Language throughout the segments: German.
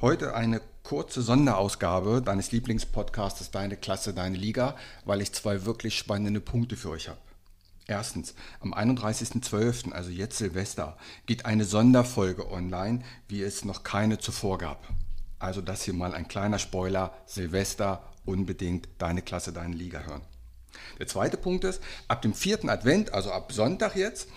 Heute eine kurze Sonderausgabe deines Lieblingspodcasts Deine Klasse, Deine Liga, weil ich zwei wirklich spannende Punkte für euch habe. Erstens, am 31.12., also jetzt Silvester, geht eine Sonderfolge online, wie es noch keine zuvor gab. Also das hier mal ein kleiner Spoiler, Silvester, unbedingt Deine Klasse, Deine Liga hören. Der zweite Punkt ist, ab dem vierten Advent, also ab Sonntag jetzt,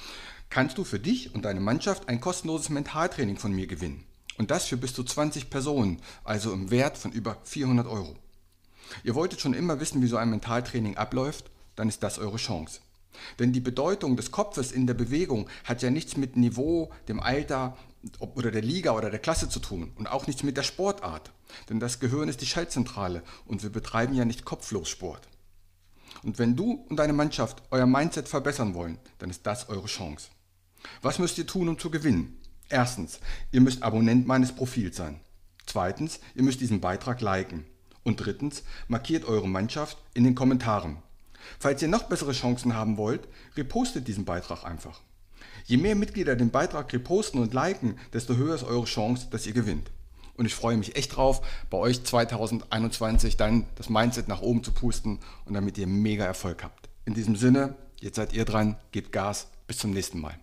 kannst du für dich und deine Mannschaft ein kostenloses Mentaltraining von mir gewinnen. Und das für bis zu 20 Personen, also im Wert von über 400 Euro. Ihr wolltet schon immer wissen, wie so ein Mentaltraining abläuft? Dann ist das eure Chance. Denn die Bedeutung des Kopfes in der Bewegung hat ja nichts mit Niveau, dem Alter oder der Liga oder der Klasse zu tun und auch nichts mit der Sportart. Denn das Gehirn ist die Schaltzentrale und wir betreiben ja nicht kopflos Sport. Und wenn du und deine Mannschaft euer Mindset verbessern wollen, dann ist das eure Chance. Was müsst ihr tun, um zu gewinnen? Erstens, ihr müsst Abonnent meines Profils sein. Zweitens, ihr müsst diesen Beitrag liken. Und drittens, markiert eure Mannschaft in den Kommentaren. Falls ihr noch bessere Chancen haben wollt, repostet diesen Beitrag einfach. Je mehr Mitglieder den Beitrag reposten und liken, desto höher ist eure Chance, dass ihr gewinnt. Und ich freue mich echt drauf, bei euch 2021 dann das Mindset nach oben zu pusten und damit ihr mega Erfolg habt. In diesem Sinne, jetzt seid ihr dran, gebt Gas, bis zum nächsten Mal.